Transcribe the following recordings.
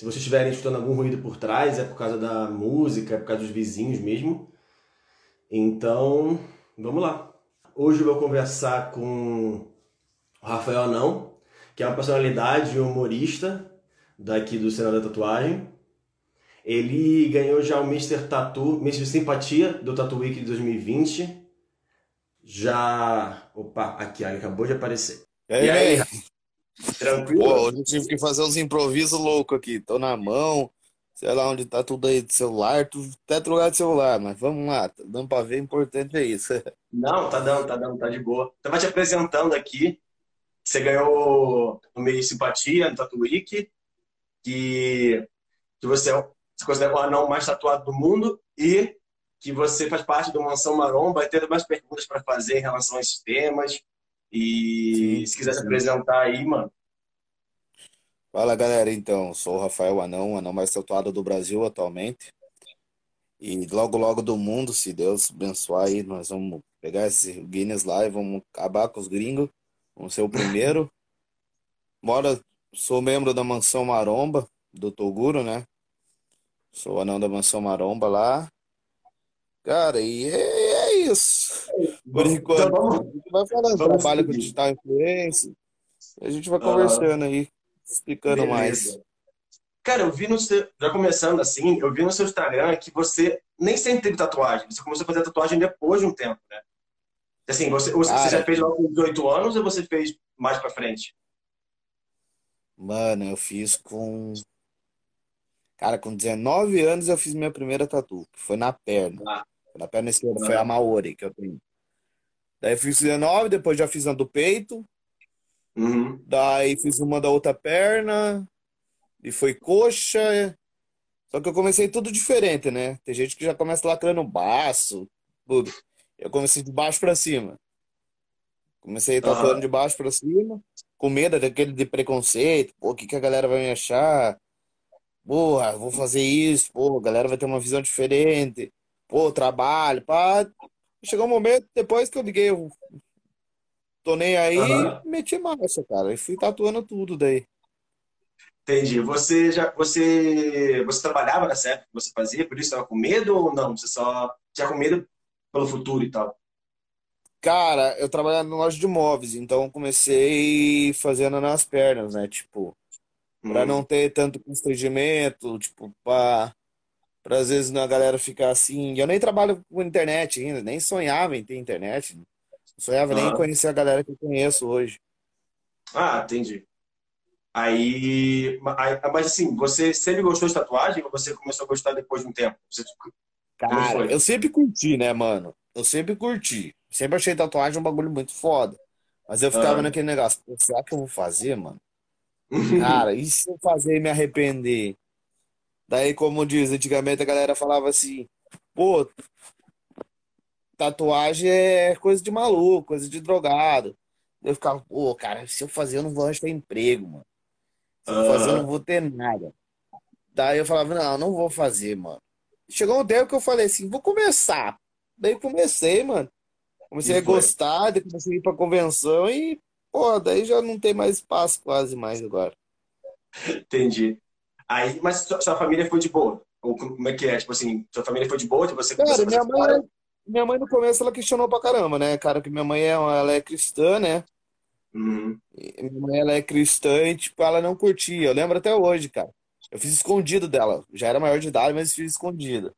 Se vocês estiverem escutando algum ruído por trás, é por causa da música, é por causa dos vizinhos mesmo. Então, vamos lá. Hoje eu vou conversar com o Rafael Anão, que é uma personalidade humorista daqui do Senado da Tatuagem. Ele ganhou já o Mr. Tatu, Mr. Simpatia do Tatu Week de 2020. Já. Opa, aqui, ele acabou de aparecer. E aí, e aí? Tranquilo? Pô, hoje eu tive que fazer uns improvisos loucos aqui. Tô na mão, sei lá onde tá tudo aí de celular, tudo até lugar de celular, mas vamos lá, tá dando pra ver, importante é isso. Não, tá dando, tá dando, tá de boa. Tava te apresentando aqui, você ganhou o meio simpatia no Tatu Week, que, que você é se considera o anão mais tatuado do mundo e que você faz parte do Mansão Maromba e ter mais perguntas para fazer em relação a esses temas. E sim, se quiser sim. se apresentar aí, mano. Fala galera, então, sou o Rafael Anão, anão mais tatuado do Brasil atualmente. E logo, logo do mundo, se Deus abençoar aí, nós vamos pegar esse Guinness lá e vamos acabar com os gringos. Vamos ser o primeiro. Mora, sou membro da Mansão Maromba, do Toguro, né? Sou anão da Mansão Maromba lá. Cara, e é, é isso. Por enquanto, então, vamos, vai falando, trabalho com digital influência. A gente vai conversando aí, explicando Beleza. mais. Cara, eu vi no seu, já começando assim, eu vi no seu Instagram que você nem sempre teve tatuagem. Você começou a fazer tatuagem depois de um tempo, né? Assim, você, você, Cara, você já fez logo com 18 anos ou você fez mais pra frente? Mano, eu fiz com Cara, com 19 anos eu fiz minha primeira tatu, que foi na perna. Ah. Na perna esquerda, ah. foi a Maori que eu tenho. Daí fiz 19, depois já fiz a do peito. Uhum. Daí fiz uma da outra perna. E foi coxa. Só que eu comecei tudo diferente, né? Tem gente que já começa lacrando baço. Tudo. Eu comecei de baixo para cima. Comecei tatuando uhum. de baixo para cima. Com medo daquele de preconceito. Pô, o que, que a galera vai me achar? porra, vou fazer isso, pô, a galera vai ter uma visão diferente, pô, trabalho, pá. Chegou um momento, depois que eu liguei, eu tô nem aí, uhum. meti marcha, cara, e fui tatuando tudo daí. Entendi. Você já você você trabalhava nessa época que você fazia, por isso estava com medo ou não? Você só tinha com medo pelo futuro e tal? Cara, eu trabalhava no loja de móveis, então comecei fazendo nas pernas, né? Tipo, para não ter tanto constrangimento, tipo, para para às vezes a galera ficar assim. Eu nem trabalho com internet ainda, nem sonhava em ter internet. Não sonhava ah. nem em conhecer a galera que eu conheço hoje. Ah, entendi. Aí, mas assim, você sempre gostou de tatuagem ou você começou a gostar depois de um tempo? Você... Cara, eu sempre curti, né, mano? Eu sempre curti. Sempre achei tatuagem um bagulho muito foda. Mas eu ficava ah. naquele negócio, será que eu vou fazer, mano? Cara, e se eu fazer e me arrepender? Daí, como diz, antigamente a galera falava assim, pô, tatuagem é coisa de maluco, coisa de drogado. Eu ficava, pô, cara, se eu fazer eu não vou achar emprego, mano. Se eu fazer eu não vou ter nada. Daí eu falava, não, não vou fazer, mano. Chegou um tempo que eu falei assim, vou começar. Daí comecei, mano. Comecei a gostar, daí comecei a ir pra convenção e Pô, daí já não tem mais espaço quase mais agora. Entendi. Aí, mas sua, família foi de boa? Ou como é que é? Tipo assim, sua família foi de boa? Tipo, você Cara, minha mãe, minha mãe no começo ela questionou pra caramba, né? Cara, que minha mãe é, ela é cristã, né? Uhum. minha mãe ela é cristã e, tipo, ela não curtia. Eu lembro até hoje, cara. Eu fiz escondido dela. Já era maior de idade, mas fiz escondido.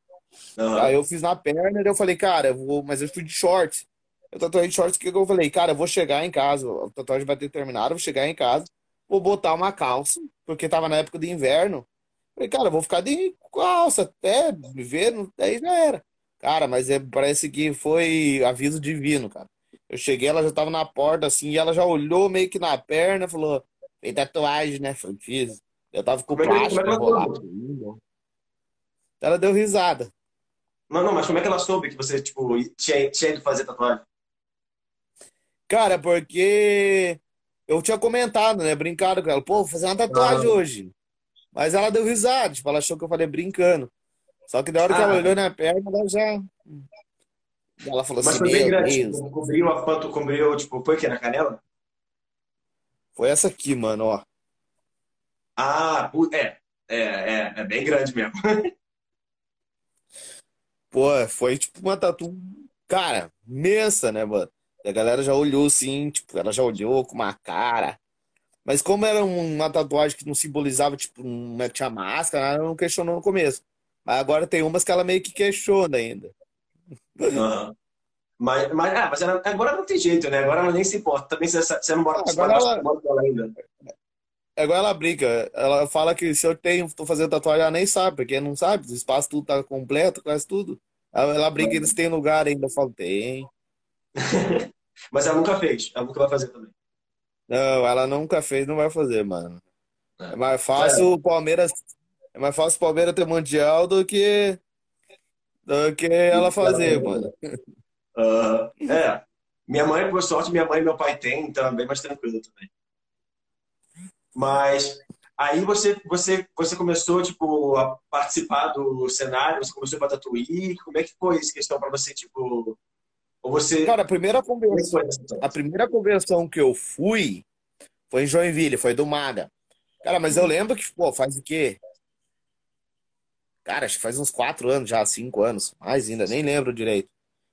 Uhum. Aí eu fiz na perna e eu falei, cara, eu vou... mas eu fui de shorts. Eu tatuei de shorts que eu falei, cara, eu vou chegar em casa, a tatuagem vai ter terminado, eu vou chegar em casa, vou botar uma calça, porque tava na época de inverno. Falei, cara, vou ficar de calça até me ver, daí já era. Cara, mas é, parece que foi aviso divino, cara. Eu cheguei, ela já tava na porta, assim, e ela já olhou meio que na perna, falou, tem tatuagem, né? Falei, fiz. Eu tava com o é plástico é. Ela deu risada. Não, não, mas como é que ela soube que você, tipo, tinha, tinha ido fazer tatuagem? Cara, porque eu tinha comentado, né? Brincado com ela, pô, vou fazer uma tatuagem ah. hoje. Mas ela deu risada, tipo, ela achou que eu falei brincando. Só que da hora ah. que ela ah. olhou na perna, ela já. Ela falou Mas assim: foi bem grande, tipo, cobriu a foto, cobriu, tipo, foi que na canela? Foi essa aqui, mano, ó. Ah, é. É, é, é bem grande mesmo. Pô, foi tipo uma tatu, cara, imensa, né, mano? E a galera já olhou assim, tipo, ela já olhou com uma cara. Mas como era uma tatuagem que não simbolizava, tipo, não tinha máscara, ela não questionou no começo. Mas agora tem umas que ela meio que questiona ainda. Uhum. Mas, mas, ah, mas ela, agora não tem jeito, né? Agora ela nem se importa. Também você, você não mora, agora ela, ela ainda. Agora ela brinca. Ela fala que se eu tenho, tô fazendo tatuagem, ela nem sabe, porque não sabe. O espaço tudo tá completo, quase tudo. Ela, ela brinca, eles têm lugar ainda. Eu falo, tem. mas ela nunca fez. Ela nunca vai fazer também. Não, ela nunca fez, não vai fazer, mano. É, é mais fácil o Palmeiras. É mais fácil o Palmeiras ter mundial do que do que ela fazer, mano. Uh, é. Minha mãe, por sorte, minha mãe e meu pai têm, então é bem mais tranquilo também. Mas aí você, você, você começou tipo, a participar do cenário, você começou para tatuir. Como é que foi essa questão para você, tipo. Ou você... Cara, a primeira convenção, a primeira convenção que eu fui foi em Joinville, foi do Maga. Cara, mas eu lembro que, pô, faz o quê? Cara, acho que faz uns quatro anos já, cinco anos, mais ainda, nem lembro direito.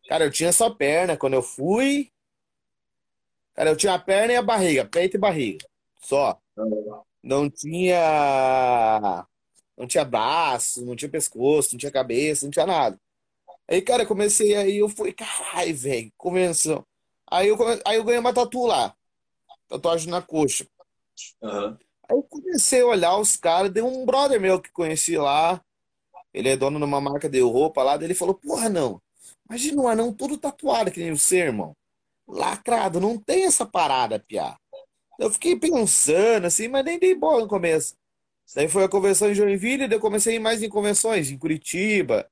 Cara, eu tinha só perna quando eu fui. Cara, eu tinha a perna e a barriga, peito e barriga. Só. Não tinha. Não tinha braço, não tinha pescoço, não tinha cabeça, não tinha nada. Aí, cara, eu comecei aí, eu fui, caralho, velho, convenção. Aí eu, aí eu ganhei uma tatu lá. Tatuagem na coxa. Uhum. Aí eu comecei a olhar os caras, deu um brother meu que conheci lá. Ele é dono de uma marca de roupa lá. Ele falou: Porra, não. Imagina um anão todo tatuado que nem você, irmão. Lacrado, não tem essa parada, piá. Eu fiquei pensando assim, mas nem dei bola no começo. Daí foi a convenção em Joinville, daí eu comecei a ir mais em convenções, em Curitiba.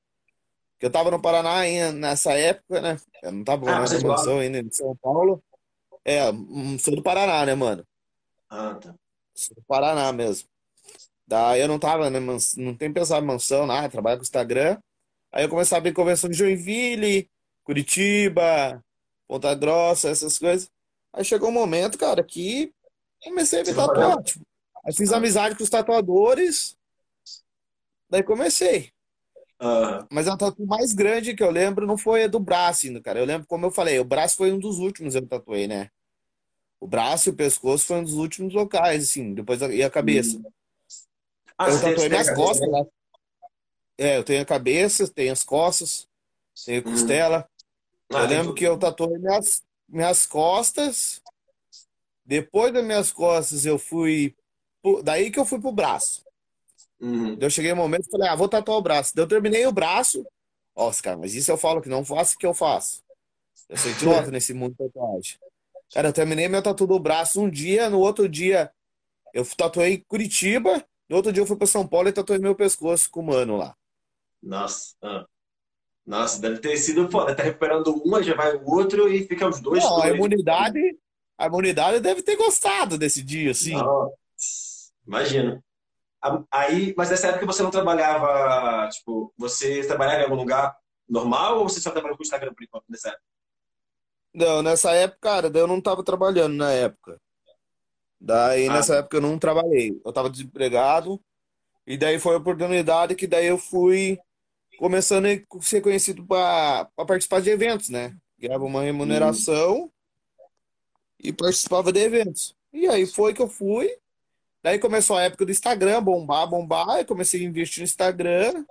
Que eu tava no Paraná nessa época, né? Eu não tava ah, na convenção ainda em São Paulo. É, hum, sou do Paraná, né, mano? Ah, tá. Sou do Paraná mesmo. Daí eu não tava, né, não tem pensado em mansão, nada, trabalho com Instagram. Aí eu comecei a ver convenção de Joinville, Curitiba, Ponta Grossa, essas coisas. Aí chegou um momento, cara, que comecei a ver tatuar. Tipo, aí fiz amizade com os tatuadores. Daí comecei. Uhum. Mas a tatu mais grande que eu lembro não foi a do braço cara. Eu lembro, como eu falei, o braço foi um dos últimos que eu tatuei, né? O braço e o pescoço foi um dos últimos locais, assim, depois e a cabeça. Uhum. Ah, eu tatuei minhas costas lá. É, eu tenho a cabeça, tenho as costas, tenho a uhum. costela. Ah, eu lembro que eu tatuei minhas, minhas costas. Depois das minhas costas, eu fui. Daí que eu fui pro braço. Uhum. Eu cheguei um momento e falei, ah, vou tatuar o braço. Daí eu terminei o braço. Nossa, cara, mas isso eu falo que não faço, que eu faço. Eu sou idiota nesse mundo de tatuagem. Cara, eu terminei meu tatu do braço um dia, no outro dia eu tatuei Curitiba, no outro dia eu fui para São Paulo e tatuei meu pescoço com o mano lá. Nossa. Ah. Nossa, deve ter sido foda. Tá recuperando uma, já vai o outro e fica os dois. Não, a imunidade, a imunidade deve ter gostado desse dia, assim. Não, imagino. Aí, mas nessa época você não trabalhava, tipo, você trabalhava em algum lugar normal ou você só trabalhou com o Instagram por enquanto nessa época? Não, nessa época, cara, eu não tava trabalhando na época. Daí, ah. nessa época, eu não trabalhei. Eu tava desempregado. E daí foi a oportunidade que daí eu fui começando a ser conhecido para participar de eventos, né? Ganhava uma remuneração hum. e participava de eventos. E aí foi que eu fui. Daí começou a época do Instagram, bombar, bombar. Eu comecei a investir no Instagram,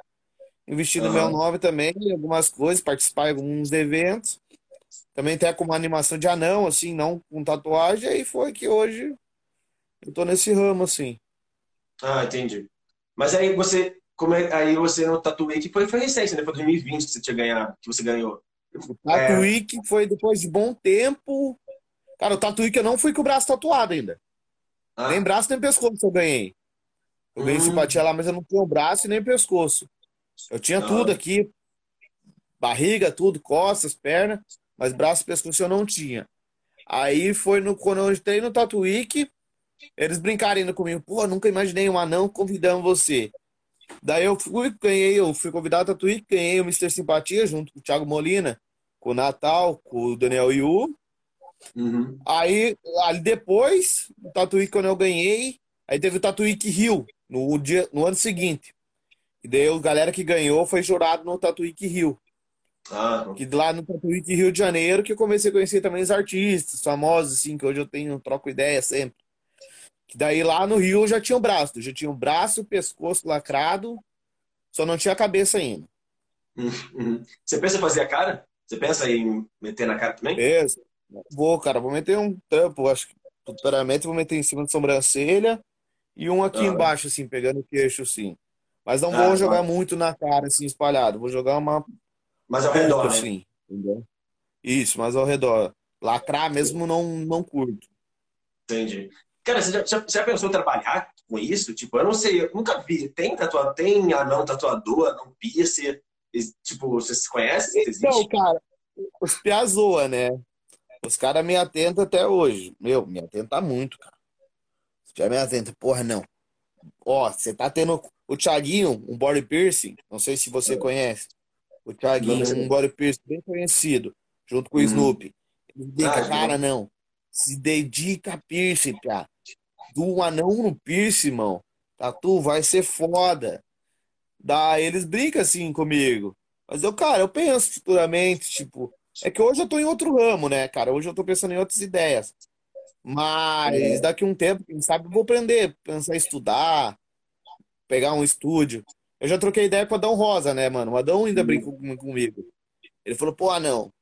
investir no meu nome também, em algumas coisas, participar de alguns eventos. Também até com uma animação de anão, assim, não com tatuagem. Aí foi que hoje eu tô nesse ramo, assim. Ah, entendi. Mas aí você, como é, aí você no Tatuí, que foi, foi recente, né? Foi 2020 que você tinha ganhado, que você ganhou. O Tatuí que foi depois de bom tempo. Cara, o Tatuí que eu não fui com o braço tatuado ainda. Ah. Nem braço, nem pescoço eu ganhei. Eu ganhei hum. simpatia lá, mas eu não tinha braço e nem pescoço. Eu tinha ah. tudo aqui. Barriga, tudo, costas, perna, mas braço e pescoço eu não tinha. Aí foi no, quando eu entrei no Tatuíque, eles brincaram ainda comigo, pô, nunca imaginei um anão convidando você. Daí eu fui, ganhei, eu fui convidado a Twitch, ganhei o Mr. Simpatia junto com o Thiago Molina, com o Natal, com o Daniel Yu. Uhum. Aí, ali depois, o Tatuí quando eu ganhei, aí teve o Tatuí Rio, no, dia, no ano seguinte. E daí a galera que ganhou foi jurado no Tatuíque Rio. Ah. Que lá no Tatuíque Rio de Janeiro que eu comecei a conhecer também os artistas famosos, assim, que hoje eu tenho, troco ideia sempre. Que daí lá no Rio eu já tinha o braço. Já tinha o braço, o pescoço lacrado, só não tinha a cabeça ainda. Uhum. Você pensa em fazer a cara? Você pensa em meter na cara também? Penso. Vou, cara, vou meter um tampo, acho que futuramente vou meter em cima da sobrancelha e um aqui ah. embaixo, assim, pegando o queixo, assim. Mas não ah, vou jogar muito na cara, assim, espalhado. Vou jogar uma. Mas ao redor, né? assim, entendeu? Isso, mas ao redor. Lacrar mesmo não, não curto. Entendi. Cara, você já, já, pensou em trabalhar com isso? Tipo, eu não sei, eu nunca vi. Tem tatuador, tem anão tatuador, anão piercer? Tipo, você se conhece? Então, cara, os piazoa, né? Os caras me atentam até hoje. Meu, me atenta muito, cara. Já me atenta, porra, não. Ó, você tá tendo o Thiaguinho, um body piercing, não sei se você conhece. O Thiaguinho, um body piercing bem conhecido, junto com o uhum. Snoopy. Dedica, ah, cara, não. Se dedica a piercing, cara. Do anão no piercing, irmão. Tatu vai ser foda. Daí eles brincam assim comigo. Mas eu, cara, eu penso futuramente, tipo, é que hoje eu tô em outro ramo, né, cara? Hoje eu tô pensando em outras ideias. Mas é. daqui a um tempo, quem sabe, eu vou aprender, pensar em estudar, pegar um estúdio. Eu já troquei ideia com o Adão Rosa, né, mano? O Adão ainda brincou comigo. Ele falou, pô, não,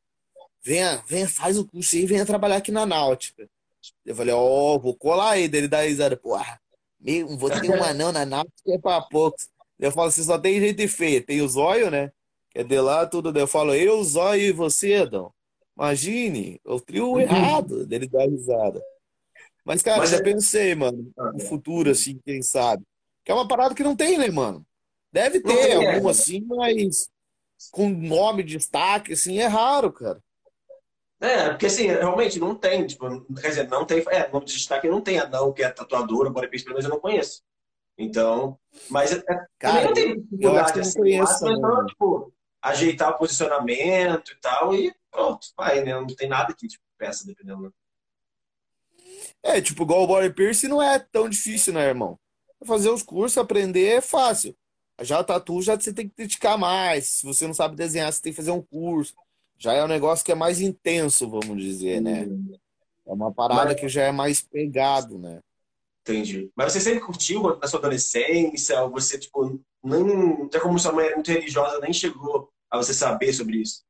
venha, venha, faz o curso aí, venha trabalhar aqui na Náutica. Eu falei, ó, oh, vou colar aí. Ele dá risada, pô, vou ter um anão na Náutica é pra poucos. Eu falo, você só tem gente feia. Tem o zóio, né? É de lá tudo. Eu falo, eu, Zóio e você, Adão. Imagine, o trio uhum. errado dele dar risada. Mas, cara, Mas já é... pensei, mano, no futuro, assim, quem sabe. Que é uma parada que não tem, né, mano? Deve ter é. algum é. assim, mas com nome, destaque, assim, é raro, cara. É, porque assim, realmente não tem, tipo, quer dizer, não tem, é, nome de destaque não tem anão que é tatuadora, bora pelo menos eu não conheço. Então, mas é, cara, não tem dificuldade assim, conheço, mas, então, tipo, ajeitar o posicionamento e tal, e pronto, vai, né? Não tem nada que tipo, peça, dependendo. Né? É, tipo, igual o body piercing não é tão difícil, né, irmão? Fazer os cursos, aprender é fácil. Já o tatu já você tem que dedicar mais. Se você não sabe desenhar, você tem que fazer um curso. Já é um negócio que é mais intenso, vamos dizer, né? É uma parada Mas... que já é mais pegado, né? Entendi. Mas você sempre curtiu na sua adolescência? Ou você, tipo, nem, até como sua mãe era muito religiosa, nem chegou a você saber sobre isso?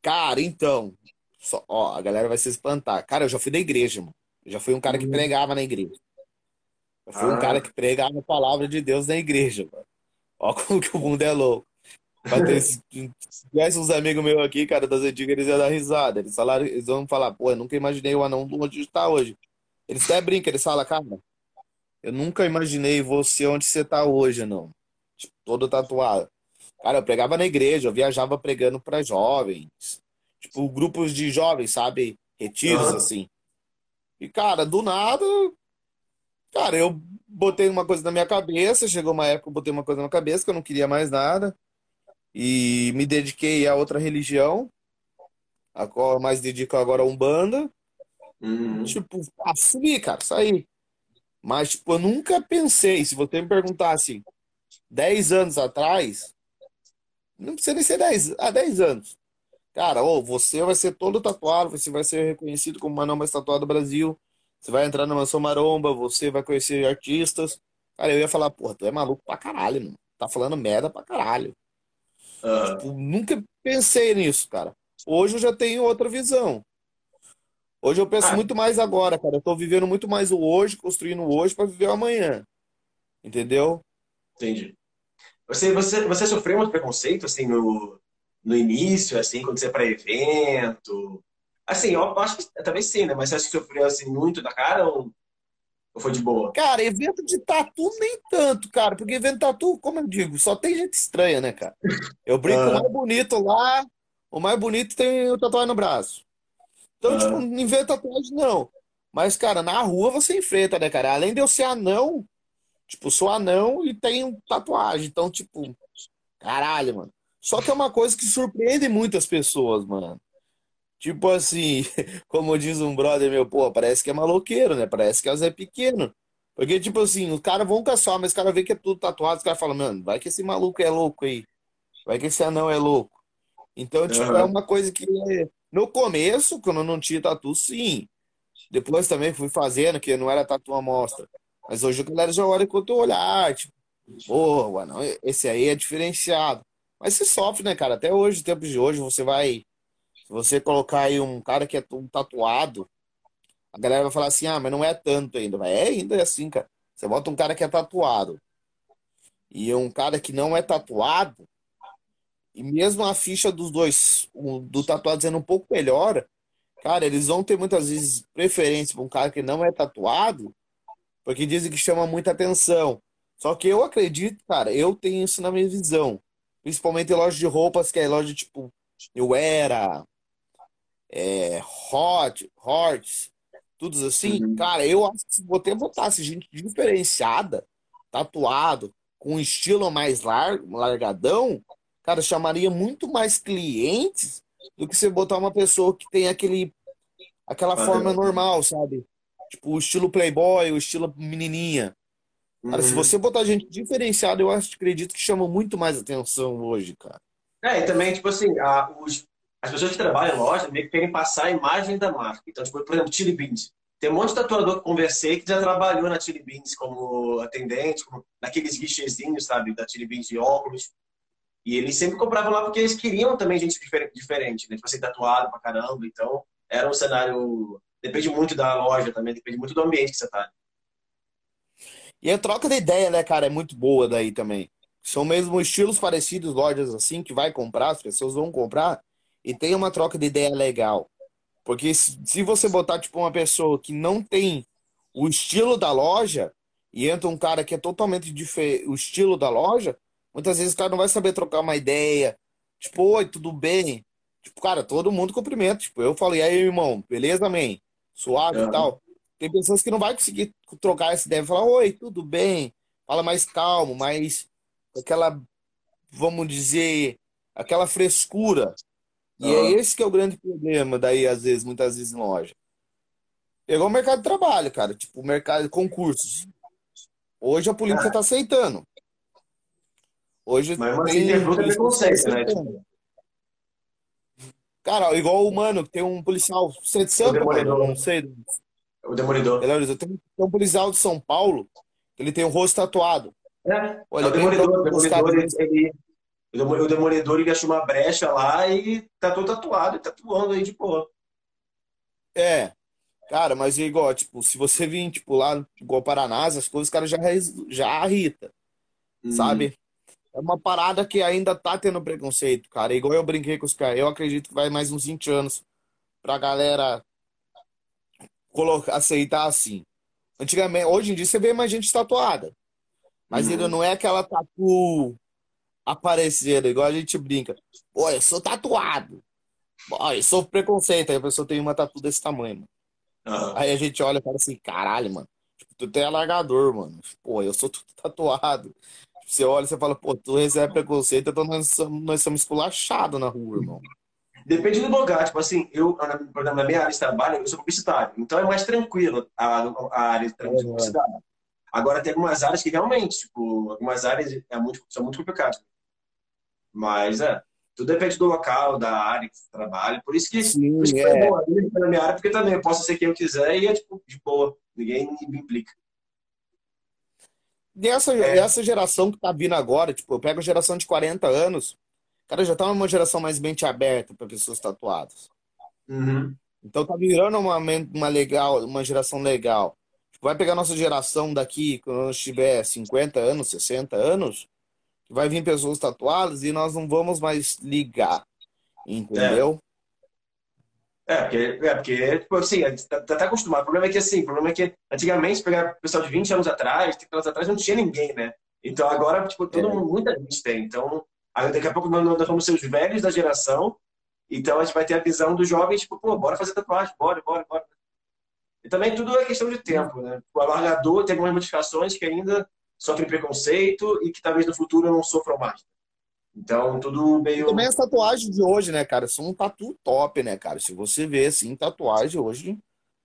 Cara, então, só, ó, a galera vai se espantar. Cara, eu já fui da igreja, mano. Eu já fui um cara que uhum. pregava na igreja. Eu fui ah. um cara que pregava a palavra de Deus na igreja, mano. Ó como que o mundo é louco. Se tivesse uns amigos meus aqui, cara, das antigas, eles iam dar risada. Eles, falaram, eles vão falar, pô, eu nunca imaginei o anão onde está hoje. Eles até brincam, eles falam, cara, eu nunca imaginei você onde você tá hoje, não. Tipo, todo tatuado. Cara, eu pregava na igreja, eu viajava pregando para jovens. Tipo, grupos de jovens, sabe? Retiros, uhum. assim. E, cara, do nada. Cara, eu botei uma coisa na minha cabeça. Chegou uma época que eu botei uma coisa na cabeça que eu não queria mais nada. E me dediquei a outra religião. A qual eu mais dedico agora a Umbanda. Uhum. Tipo, assumi, cara, saí. Mas, tipo, eu nunca pensei. Se você me perguntasse 10 anos atrás, não precisa nem ser 10, há 10 anos. Cara, ou você vai ser todo tatuado, você vai ser reconhecido como anão mais tatuado do Brasil. Você vai entrar na Mansão Maromba, você vai conhecer artistas. Cara, eu ia falar, porra, tu é maluco pra caralho, mano. Tá falando merda pra caralho. Uhum. Tipo, nunca pensei nisso, cara. Hoje eu já tenho outra visão. Hoje eu penso ah. muito mais agora, cara. Eu tô vivendo muito mais o hoje, construindo o hoje para viver o amanhã. Entendeu? Entendi. Você, você, você sofreu muito preconceito, assim, no, no início, assim, quando você ia para evento? Assim, eu acho que talvez sim, né? Mas você sofreu, assim, muito da cara ou, ou foi de boa? Cara, evento de tatu nem tanto, cara. Porque evento de tatu, como eu digo, só tem gente estranha, né, cara? Eu brinco ah. o mais bonito lá, o mais bonito tem o tatuagem no braço. Então, ah. tipo, evento de tatuagem, não. Mas, cara, na rua você enfrenta, né, cara? Além de eu ser anão, Tipo, sou anão e tenho tatuagem. Então, tipo, caralho, mano. Só que é uma coisa que surpreende muitas pessoas, mano. Tipo assim, como diz um brother meu, pô, parece que é maloqueiro, né? Parece que é o Zé Pequeno. Porque, tipo assim, os caras vão caçar, mas os caras vê que é tudo tatuado, os caras falam, mano, vai que esse maluco é louco aí. Vai que esse anão é louco. Então, tipo, uhum. é uma coisa que no começo, quando eu não tinha tatu, sim. Depois também fui fazendo, que não era tatu à mostra. Mas hoje a galera já olha enquanto olhar, tipo, porra, não, esse aí é diferenciado. Mas se sofre, né, cara? Até hoje, tempos de hoje, você vai. Se você colocar aí um cara que é um tatuado, a galera vai falar assim, ah, mas não é tanto ainda. Mas é ainda é assim, cara. Você bota um cara que é tatuado e um cara que não é tatuado, e mesmo a ficha dos dois, do tatuado sendo um pouco melhor, cara, eles vão ter muitas vezes preferência para um cara que não é tatuado, porque dizem que chama muita atenção. Só que eu acredito, cara, eu tenho isso na minha visão. Principalmente em lojas de roupas, que é loja tipo New Era, é, Hot, Horts, tudo assim. Uhum. Cara, eu acho que se você botasse gente diferenciada, tatuado, com um estilo mais largo, largadão, cara, chamaria muito mais clientes do que você botar uma pessoa que tem aquele aquela ah, forma é. normal, sabe? Tipo, o estilo playboy, o estilo menininha. Cara, uhum. se você botar gente diferenciada, eu acho, acredito que chama muito mais atenção hoje, cara. É, e também, tipo assim, a, os, as pessoas que trabalham em loja meio que querem passar a imagem da marca. Então, tipo, por exemplo, Chili Beans. Tem um monte de tatuador que conversei que já trabalhou na Chili Beans como atendente, como naqueles guichezinhos, sabe, da Chili Beans de óculos. E eles sempre compravam lá porque eles queriam também gente diferente, né? Tipo assim, tatuado pra caramba. Então, era um cenário. Depende muito da loja também, depende muito do ambiente que você tá. E a troca de ideia, né, cara, é muito boa daí também. São mesmo estilos parecidos, lojas assim, que vai comprar, as pessoas vão comprar, e tem uma troca de ideia legal. Porque se você botar, tipo, uma pessoa que não tem o estilo da loja, e entra um cara que é totalmente diferente, o estilo da loja, Muitas vezes o cara não vai saber trocar uma ideia. Tipo, oi, tudo bem? Tipo, cara, todo mundo cumprimenta. Tipo, eu falei, aí, irmão, beleza, man? Suave e tal. Tem pessoas que não vai conseguir trocar essa ideia. Falar, oi, tudo bem? Fala mais calmo, mais aquela, vamos dizer, aquela frescura. E uhum. é esse que é o grande problema daí, às vezes, muitas vezes em loja. Pegou o mercado de trabalho, cara. Tipo, o mercado de concursos. Hoje a política está aceitando. Hoje Mas assim, tem fruta preconceito, né? Cara, igual o mano, tem um policial, de Sampa, mano, não sei. O Demolidor. Tem um policial de São Paulo, ele tem o rosto tatuado. É, Olha, é o Demolidor, o Demolidor, ele, o Demolidor ele achou uma brecha lá e tá todo tatuado, e tatuando aí de boa. É, cara, mas é igual, tipo, se você vir, tipo, lá, igual Paraná, as coisas, os caras já, já irrita, hum. sabe? É uma parada que ainda tá tendo preconceito, cara. Igual eu brinquei com os caras. Eu acredito que vai mais uns 20 anos pra galera colocar, aceitar assim. Antigamente, hoje em dia você vê mais gente tatuada. Mas uhum. ainda não é aquela tatu aparecendo, igual a gente brinca. Pô, eu sou tatuado. Pô, eu sou preconceito. Aí a pessoa tem uma tatu desse tamanho, mano. Uhum. Aí a gente olha e fala assim, caralho, mano. Tipo, tu tem alargador, mano. Pô, eu sou tatuado. Você olha e você fala, pô, tu recebe preconceito, então nós somos, nós somos esculachados na rua, irmão. Depende do lugar. Tipo assim, eu, exemplo, na minha área de trabalho, eu sou publicitário. Então é mais tranquilo a, a área de publicidade. Agora tem algumas áreas que realmente, tipo, algumas áreas é muito, são muito complicadas. Mas é, tudo depende do local, da área que você trabalha. Por isso que, Sim, por isso que é. é bom na minha área, porque também eu posso ser quem eu quiser e é tipo, de boa. Ninguém me implica. Dessa, é. essa geração que tá vindo agora, tipo, eu pego a geração de 40 anos, cara, já tá numa geração mais mente aberta para pessoas tatuadas. Uhum. Então tá virando uma, uma legal, uma geração legal. Tipo, vai pegar nossa geração daqui, quando nós tiver 50 anos, 60 anos, vai vir pessoas tatuadas e nós não vamos mais ligar. Entendeu? É. É, porque, é, porque tipo, assim, tá, tá, tá acostumado. O problema é que, assim, o problema é que antigamente, pegar o pessoal de 20 anos atrás, 30 anos atrás, não tinha ninguém, né? Então agora, tipo, todo é. mundo, muita gente tem. Então, aí, daqui a pouco nós, nós vamos ser os velhos da geração, então a gente vai ter a visão dos jovens, tipo, pô, bora fazer tatuagem, bora, bora, bora. E também tudo é questão de tempo, né? O alargador tem algumas modificações que ainda sofrem preconceito e que talvez no futuro não sofram mais. Então, tudo meio. Também as tatuagens de hoje, né, cara? São um tatu top, né, cara? Se você vê, assim, tatuagem hoje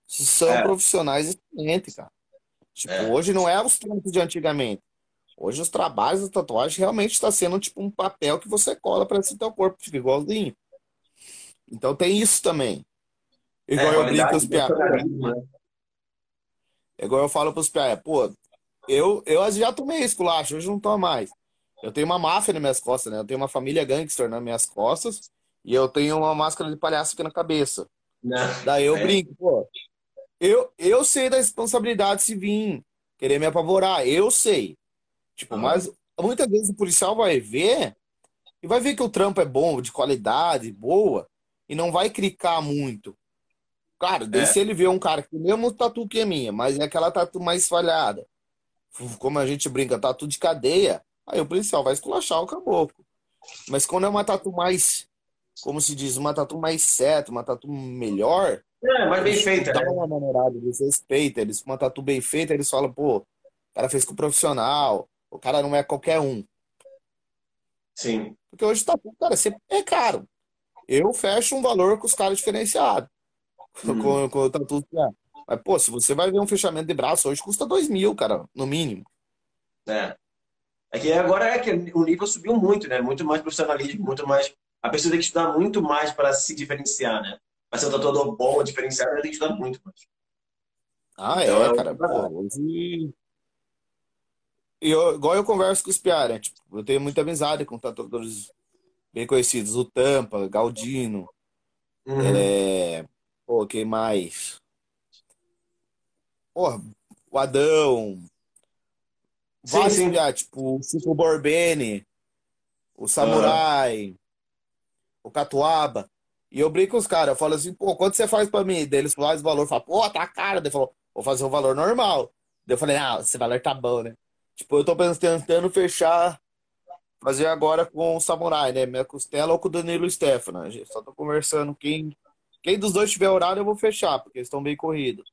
são é. profissionais excelentes, cara. Tipo, é. hoje não é os trampos de antigamente. Hoje os trabalhos da tatuagem realmente está sendo tipo um papel que você cola para esse teu corpo, fica igualzinho. Então tem isso também. Igual é, eu brinco com os piados. Né? Igual eu falo pros piados, pô, eu, eu já tomei esculacho, hoje não tomo mais. Eu tenho uma máfia nas minhas costas, né? Eu tenho uma família gangster nas minhas costas e eu tenho uma máscara de palhaço aqui na cabeça. Não. Daí eu é. brinco, pô. Eu, eu sei da responsabilidade se vir querer me apavorar, eu sei. Tipo, ah. mas muitas vezes o policial vai ver e vai ver que o trampo é bom, de qualidade, boa, e não vai clicar muito. Claro, daí é. se ele vê um cara que tem o mesmo tatu que a minha, mas é aquela tatu mais falhada, como a gente brinca, tatu de cadeia, aí o policial vai esculachar o caboclo. Mas quando é uma tatu mais, como se diz, uma tatu mais certa, uma tatu melhor. É, mais bem feita. Dá né? uma maneirada, eles respeitam, eles, uma tatu bem feita, eles falam, pô, o cara fez com o profissional, o cara não é qualquer um. Sim. Porque hoje tatu, cara, é caro. Eu fecho um valor com os caras diferenciados. Hum. Com, com o tatu é. Mas, pô, se você vai ver um fechamento de braço hoje, custa dois mil, cara, no mínimo. É. É que agora é que o nível subiu muito, né? Muito mais profissionalismo, muito mais. A pessoa tem que estudar muito mais para se diferenciar, né? Para ser um tatuador bom, diferenciado, ela tem que estudar muito mais. Ah, é, então, cara. Pô, hoje. Eu, igual eu converso com os piares, né? tipo, eu tenho muita amizade com tatuadores bem conhecidos. O Tampa, Galdino. Uhum. É... Pô, quem mais? Porra, o Adão. Sim, vários sim. Já, tipo, o Chico Borbene, o Samurai, uhum. o Catuaba. E eu brinco com os caras, eu falo assim, pô, quanto você faz pra mim? Daí eles fazem o valor, falam, pô, tá caro. Daí falou, vou fazer um valor normal. Daí eu falei, ah, esse valor tá bom, né? Tipo, eu tô tentando fechar, fazer agora com o Samurai, né? Minha costela ou com o Danilo Stefano. Só tô conversando. Quem, quem dos dois tiver horário, eu vou fechar, porque eles estão bem corridos.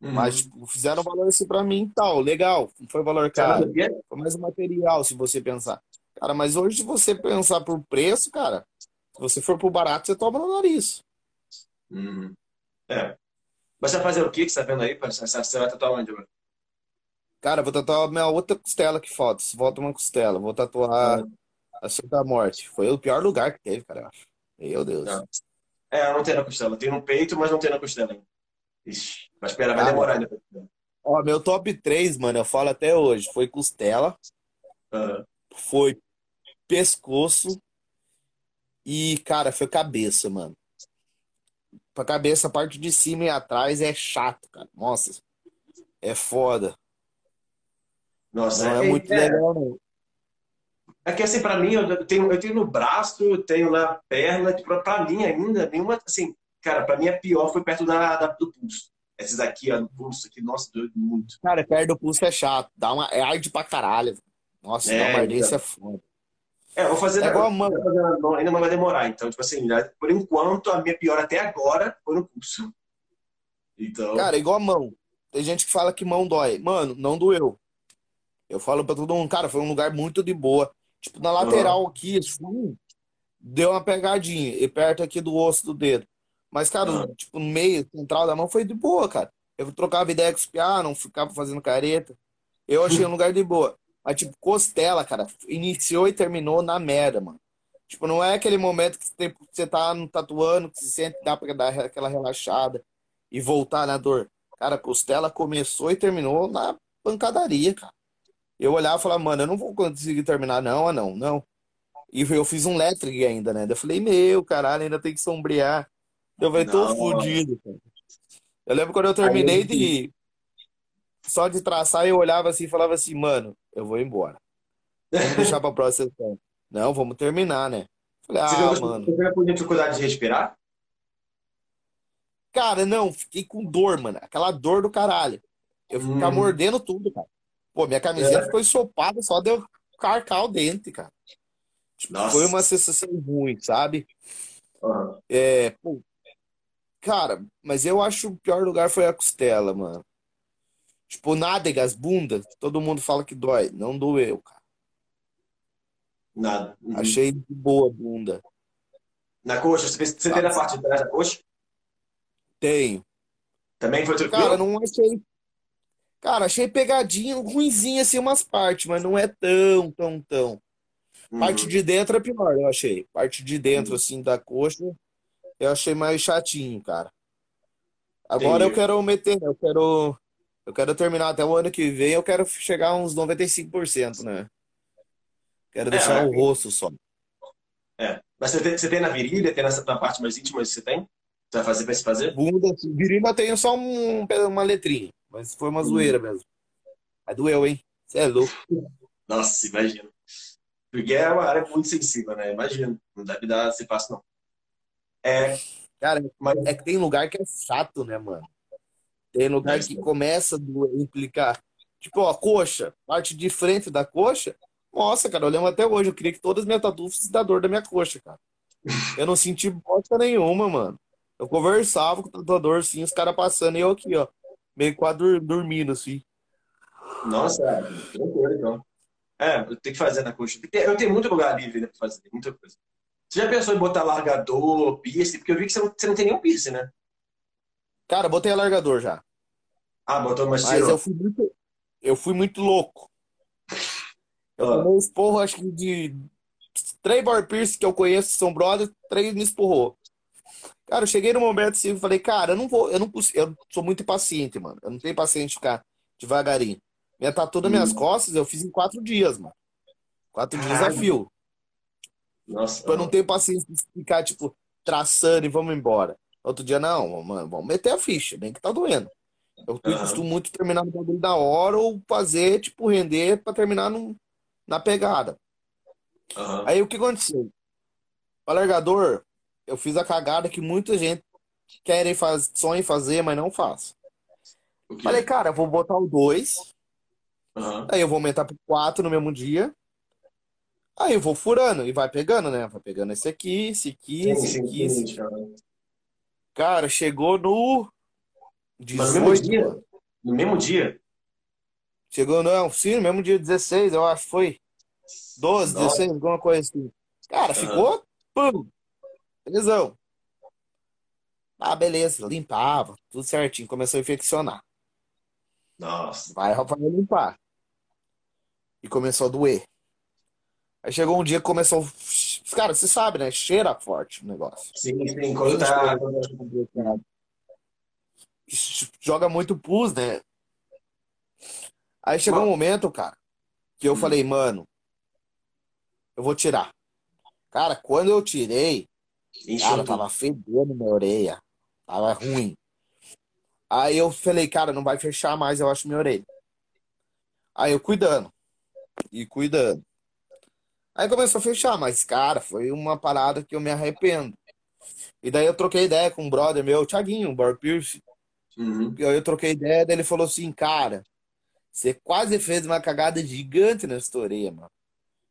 Uhum. Mas tipo, fizeram valor assim pra mim e tal, legal. Não foi valor caro. Foi mais um material, se você pensar. Cara, mas hoje, se você pensar por preço, cara, se você for pro barato, você toma no nariz. Uhum. É. Mas você vai fazer o que que você tá vendo aí? Você vai tatuar onde, mano? Cara, vou tatuar minha outra costela que falta. Se volta uma costela. Vou tatuar uhum. a Santa Morte. Foi o pior lugar que teve, cara, eu acho. Meu Deus. Não. É, não tem na costela. Tem no peito, mas não tem na costela ainda. Ixi, mas espera, vai demorar ainda. Ó, meu top 3, mano, eu falo até hoje. Foi costela, uhum. foi pescoço e, cara, foi cabeça, mano. Pra cabeça, a parte de cima e atrás é chato, cara. Nossa, é foda. Nossa, não é, é muito é, legal, não. É que, assim, pra mim, eu tenho, eu tenho no braço, eu tenho na perna, tipo, pra mim ainda, nenhuma, assim, Cara, pra mim a pior foi perto da, da do pulso. Esses aqui, ó, no pulso aqui, nossa, doido muito. Cara, perto do pulso é chato. Dá uma, é arde pra caralho. Nossa, é, dá uma ardência então. é foda. É, vou fazer. É igual a mão. Ainda não vai demorar. Então, tipo assim, né, por enquanto, a minha pior até agora foi no pulso. Então. Cara, igual a mão. Tem gente que fala que mão dói. Mano, não doeu. Eu falo pra todo mundo, cara, foi um lugar muito de boa. Tipo, na lateral uhum. aqui, assim, deu uma pegadinha. E perto aqui do osso do dedo. Mas, cara, ah. tipo, no meio, central da mão foi de boa, cara. Eu trocava ideia com os piá, não ficava fazendo careta. Eu achei um lugar de boa. Mas, tipo, costela, cara, iniciou e terminou na merda, mano. Tipo, não é aquele momento que você tá tatuando, que se sente, dá pra dar aquela relaxada e voltar na dor. Cara, costela começou e terminou na pancadaria, cara. Eu olhava e falava, mano, eu não vou conseguir terminar, não, ah, não, não. E eu fiz um lettering ainda, né? Eu falei, meu, caralho, ainda tem que sombrear. Eu falei, tô fudido, cara. Eu lembro quando eu terminei de. Só de traçar, eu olhava assim e falava assim, mano, eu vou embora. Vamos deixar pra próxima sessão. Não, vamos terminar, né? Falei, ah, você mano. Você com dificuldade de respirar? Cara, não, fiquei com dor, mano. Aquela dor do caralho. Eu hum. ficava mordendo tudo, cara. Pô, minha camiseta é. ficou ensopada só deu carcar o dente, cara. Tipo, foi uma sensação ruim, sabe? Uhum. É, pô, Cara, mas eu acho o pior lugar foi a costela, mano. Tipo, nádega, as bundas, todo mundo fala que dói. Não doeu, cara. Nada. Uhum. Achei de boa a bunda. Na coxa? Você, você tem na parte de trás da coxa? Tenho. Também foi tranquilo? Cara, não achei. Cara, achei pegadinho, ruimzinho assim umas partes, mas não é tão, tão, tão. Parte Uhum. de dentro é pior, eu achei. Parte de dentro, Uhum. assim, da coxa, eu achei mais chatinho, cara. Agora eu Entendi. quero meter, eu quero, eu quero terminar até o ano que vem, eu quero chegar a uns 95%, né? Quero É, deixar o mas- rosto só. é. Mas você tem, você tem na virilha, tem nessa na parte mais íntima, você tem? Você vai fazer pra se fazer? Bunda, assim, virilha eu tenho só um, uma letrinha, mas foi uma Uhum. zoeira mesmo. Aí doeu, hein? Você é louco. Nossa, imagina. Porque é uma área muito sensível, né? Imagina. Não deve dar esse passo, não. É, Cara, mas é que tem lugar que é chato, né, mano? Tem lugar que começa a implicar. Tipo, ó, coxa, parte de frente da coxa. Nossa, cara, eu lembro até hoje. Eu queria que todas as minhas tatuas da dor da minha coxa, cara. Eu não senti bosta nenhuma, mano. Eu conversava com o tatuador, assim, os caras passando e eu aqui, ó, meio quase dormindo, assim. Nossa, é, então. É, eu tenho que fazer na coxa. Eu tenho muito lugar livre né, pra fazer, muita coisa. Você já pensou em botar largador, piercing? Porque eu vi que você não, você não tem nenhum piercing, né? Cara, botei alargador já. Ah, botou, mas Mas eu fui muito, eu fui muito louco. Eu Ah. tomei um esporro, acho que de três bar piercing que eu conheço, são brothers, três me esporrou. Cara, eu cheguei no momento assim, falei, cara, eu não vou, eu não eu sou muito impaciente, mano. Eu não tenho paciência de ficar devagarinho. Minha tatu nas minhas Hum. costas eu fiz em quatro dias, mano. Quatro dias a Caralho. fio. Nossa, Tipo, eu não tenho paciência de ficar, tipo, traçando e vamos embora. Outro dia, não, mano, vamos meter a ficha, nem que tá doendo. Eu Aham. costumo muito terminar no bagulho da hora ou fazer, tipo, render pra terminar num- na pegada. Aham. Aí o que aconteceu? O alargador, eu fiz a cagada que muita gente querem fazer, sonha em fazer, mas não faz. Falei, cara, eu vou botar o 2, Aham. aí eu vou aumentar pro 4 no mesmo dia. Aí eu vou furando e vai pegando, né? Vai pegando esse aqui, esse aqui, Sim, esse aqui, esse sim, aqui. cara. Cara, chegou no Mas no mesmo 18, dia? mano. No mesmo dia? Chegou, não, sim, no mesmo dia 16, eu acho, foi. 12, Nossa. 16, alguma coisa assim. Cara, ficou, pum, belezão. Ah, beleza, limpava, tudo certinho, começou a infeccionar. Nossa. Vai, vai limpar. E começou a doer. Aí chegou um dia que começou. Cara, você sabe, né? Cheira forte o negócio. Sim, sim, quando tá. Joga muito pus, né? Aí chegou um momento, cara, que eu Hum. falei, mano, eu vou tirar. Cara, quando eu tirei, cara, tava fedendo minha orelha. Tava ruim. Aí eu falei, cara, não vai fechar mais, eu acho, minha orelha. Aí eu cuidando. E cuidando. Aí começou a fechar, mas, cara, foi uma parada que eu me arrependo. E daí eu troquei ideia com um brother meu, o Thiaguinho, o Bar Pierce. Uhum. E aí eu troquei ideia, daí ele falou assim, cara, você quase fez uma cagada gigante tua orelha, mano.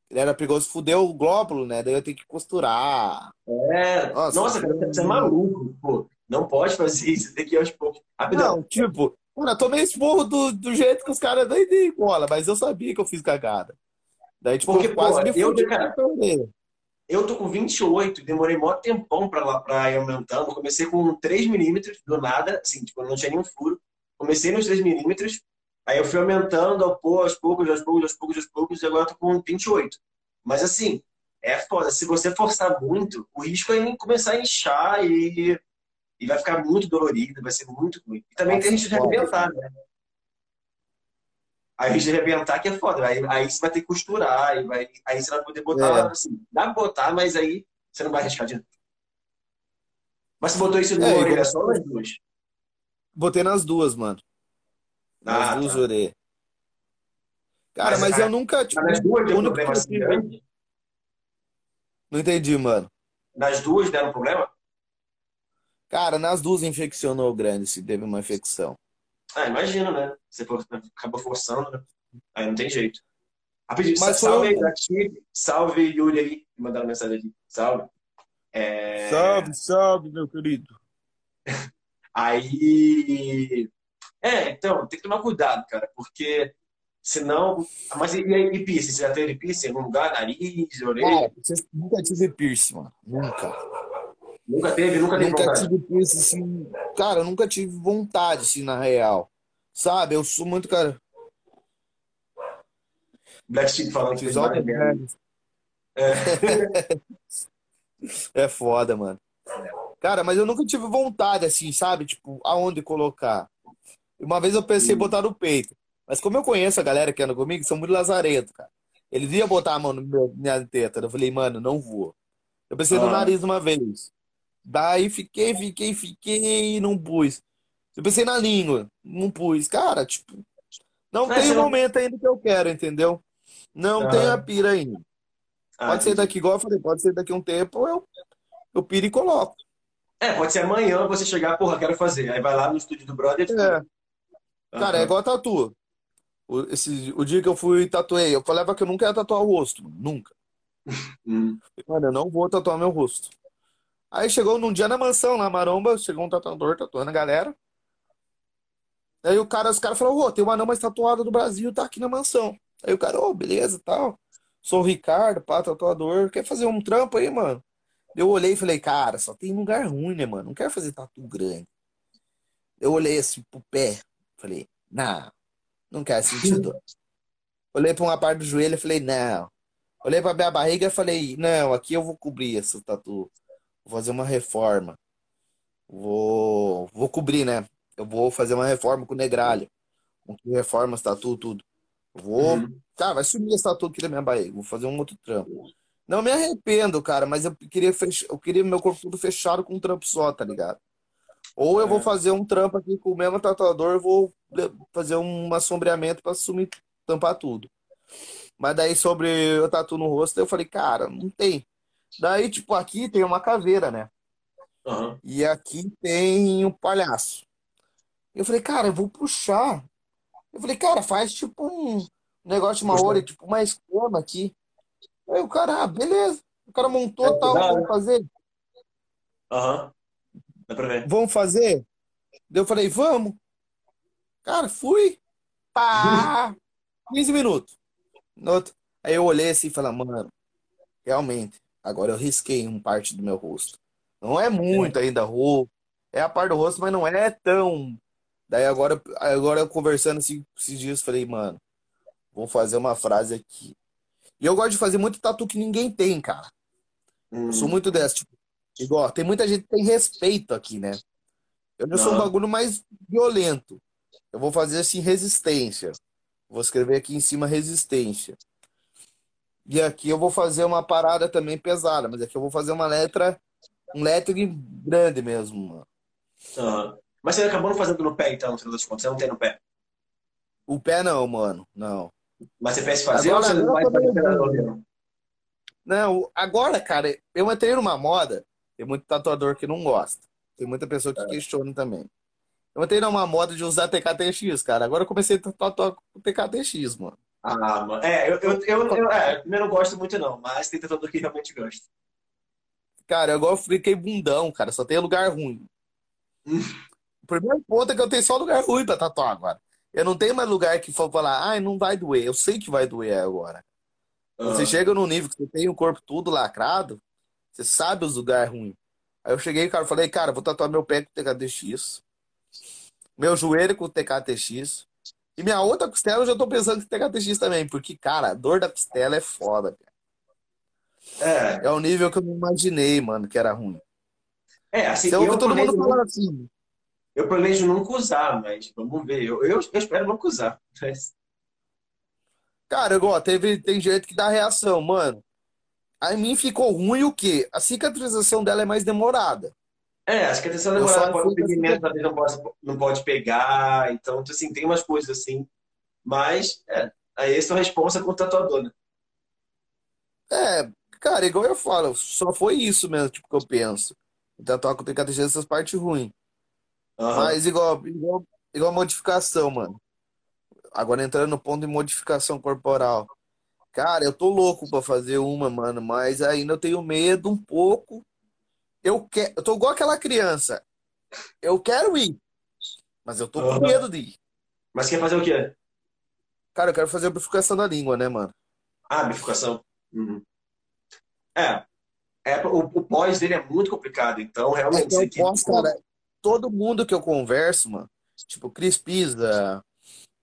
Ele era perigoso, fudeu o glóbulo, né? Daí eu tenho que costurar. É, Nossa, nossa, cara, você é maluco, pô. Não pode fazer isso, tem que ir aos poucos. Rapidão. Não, tipo, mano, eu tomei esporro do, do jeito que os caras dei bola, mas eu sabia que eu fiz cagada. Daí, tipo, Porque, quase pô, eu, cara. Eu tô com 28, demorei mó tempão pra, lá- pra ir aumentando. Comecei com 3 milímetros, do nada, assim, tipo, não tinha nenhum furo. Comecei nos 3 milímetros, aí eu fui aumentando ao pô, aos poucos, aos poucos, aos poucos, aos poucos, e agora eu tô com 28. Mas assim, é foda. Se você forçar muito, o risco é começar a inchar e, e vai ficar muito dolorido, vai ser muito ruim. E também tem Nossa, risco de foda. arrebentar, né? Aí de arrebentar que é foda. Aí, aí você vai ter que costurar, aí, vai, aí você vai poder botar, É. assim, dá pra botar, mas aí você não vai arriscar de. Mas você botou isso numa É, orelha igual- só nas duas? Botei nas duas, mano. Nas Ah, duas tá. orelhas. Cara, Mas, mas, cara, eu nunca, tipo, nas duas deu único problema assim grande? Não entendi, mano. Nas duas deram problema? Cara, nas duas infeccionou grande, se teve uma infecção. Ah, imagino, né? Você acaba forçando, né? Aí não tem jeito. Rapidinho, Mas salve aí, Daqui. Salve, Yuri aí. Me mandaram mensagem aqui. Salve. É... Salve, salve, meu querido. Aí. É, então, tem que tomar cuidado, cara, porque senão. Mas e, e, piercing? Você já teve piercing em algum lugar? Nariz, orelha? Vocês- nunca tive piercing, mano. Nunca. Nunca teve, nunca teve Nunca vontade. tive piercing, assim. Cara, eu nunca tive vontade, assim, na real. Sabe, eu sou muito, cara. Black Sheep falando que Episódio É. É foda, mano. Cara, mas eu nunca tive vontade, assim, sabe? Tipo, aonde colocar. Uma vez eu pensei em Hum. botar no peito. Mas como eu conheço a galera que anda comigo, são muito lazarento, cara. Eles iam botar a mão no meu, minha teta. Eu falei, mano, não vou. Eu pensei no Ah. nariz uma vez. Daí fiquei, fiquei, fiquei e não pus. Eu pensei na língua, não pus. Cara, tipo, não Mas tem o eu- momento ainda que eu quero, entendeu? Não Ah. tem a pira ainda. Ah, Pode ser daqui, igual eu falei, pode ser daqui a um tempo, eu, eu piro e coloco. É, pode ser amanhã você chegar, porra, quero fazer. Aí vai lá no estúdio do brother e É. Cara, é igual tatu. O, esse, o dia que eu fui tatuei, eu falava que eu nunca ia tatuar o rosto, nunca. Hum. Mano, eu não vou tatuar meu rosto. Aí chegou num dia na mansão, na Maromba, chegou um tatuador tatuando a galera. Aí o cara, os caras falaram, ô, tem uma anão mais tatuada do Brasil, tá aqui na mansão. Aí o cara, ô, beleza, tal. Sou o Ricardo, pá, tatuador. Quer fazer um trampo aí, mano? Eu olhei e falei, cara, só tem lugar ruim, né, mano? Não quero fazer tatu grande. Eu olhei assim pro pé, falei, não, não quero sentir dor. Olhei pra uma parte do joelho e falei, não. Olhei pra minha barriga e falei, não, aqui eu vou cobrir essa tatu. Vou fazer uma reforma. Vou, vou cobrir, né? Eu vou fazer uma reforma com negralha. Com reforma as tatu, tudo. Vou. Uhum. Cara, vai sumir essa tatu aqui da minha barriga. Vou fazer um outro trampo. Não me arrependo, cara, mas eu queria fech... eu queria meu corpo tudo fechado com um trampo só, tá ligado? Ou eu vou É. fazer um trampo aqui com o mesmo tatuador, eu vou fazer um assombreamento pra sumir, tampar tudo. Mas daí sobre o tatu no rosto, eu falei, cara, não tem. Daí, tipo, aqui tem uma caveira, né? Aham. E aqui tem um palhaço. Eu falei, cara, eu vou puxar. Eu falei, cara, faz tipo um negócio de uma hora, tipo uma escama aqui. Aí o cara, ah, beleza. O cara montou É, tal, vamos né? fazer? Aham. Dá pra ver. Vamos fazer? Eu falei, vamos. Cara, fui. Pá! 15 minutos. Aí eu olhei assim e falei, mano, realmente, agora eu risquei um parte do meu rosto. Não é muito ainda rosto. É a parte do rosto, mas não é tão. Daí agora, agora eu conversando assim, esses dias, falei, mano, vou fazer uma frase aqui. E eu gosto de fazer muito tatu que ninguém tem, cara. Hum. Eu sou muito dessa, tipo, igual, tem muita gente que tem respeito aqui, né? Eu já sou um bagulho mais violento. Eu vou fazer assim, resistência. Vou escrever aqui em cima resistência. E aqui eu vou fazer uma parada também pesada, mas aqui eu vou fazer uma letra, um lettering grande mesmo, mano. Aham. Mas você acabou não fazendo no pé, então, no final das contas. Você não tem no pé. O pé não, mano, não. Mas você pensa em fazer Agora- ou você agora vai fazer mesmo? Não, agora, cara, eu entrei numa moda, tem muito tatuador que não gosta. Tem muita pessoa que questiona também. Eu entrei numa moda de usar TKTX, cara. Agora eu comecei a tatuar com TKTX, mano. Ah, mano. É, eu, eu, eu, eu, é, não gosto muito, não. Mas tem tatuador que realmente gosta. Cara, agora eu fiquei bundão, cara. Só tem lugar ruim. O primeiro ponto é que eu tenho só lugar ruim pra tatuar agora. Eu não tenho mais lugar que for falar, ai, não vai doer. Eu sei que vai doer agora. Quando Você chega num nível que você tem o corpo tudo lacrado, você sabe os lugares ruins. Aí eu cheguei, cara, falei, cara, vou tatuar meu pé com TKTX, meu joelho com TKTX, e minha outra costela eu já tô pensando em TKTX também, porque, cara, a dor da costela é foda, cara. É, É o nível que eu não imaginei, mano, que era ruim. é, assim, Você ouve eu todo mundo falando assim, eu planejo nunca usar, mas vamos ver. Eu, eu, eu espero nunca usar. Mas- cara, igual, teve, tem gente que dá reação, mano. A mim ficou ruim o quê? A cicatrização dela é mais demorada. É, acho que a o fico assim, pigmento talvez não pode, não pode pegar. Então, assim, tem umas coisas assim. Mas, é, aí é a responsa com o tatuador, né? É, cara, igual eu falo, só foi isso mesmo, tipo, que eu penso. Tatuar com TKTX essas partes ruins. Aham. Mas igual, igual, igual modificação, mano. Agora entrando no ponto de modificação corporal. Cara, eu tô louco pra fazer uma, mano, mas ainda eu tenho medo um pouco. Eu quero, eu tô igual aquela criança. Eu quero ir, mas eu tô com Aham. medo de ir. Mas quer fazer o quê? Cara, eu quero fazer a purificação da língua, né, mano? Ah, bifurcação. Uhum. É, é, o, o pós dele é muito complicado. Então, realmente, Então, posso, cara, todo mundo que eu converso, mano, tipo, Cris Pisa,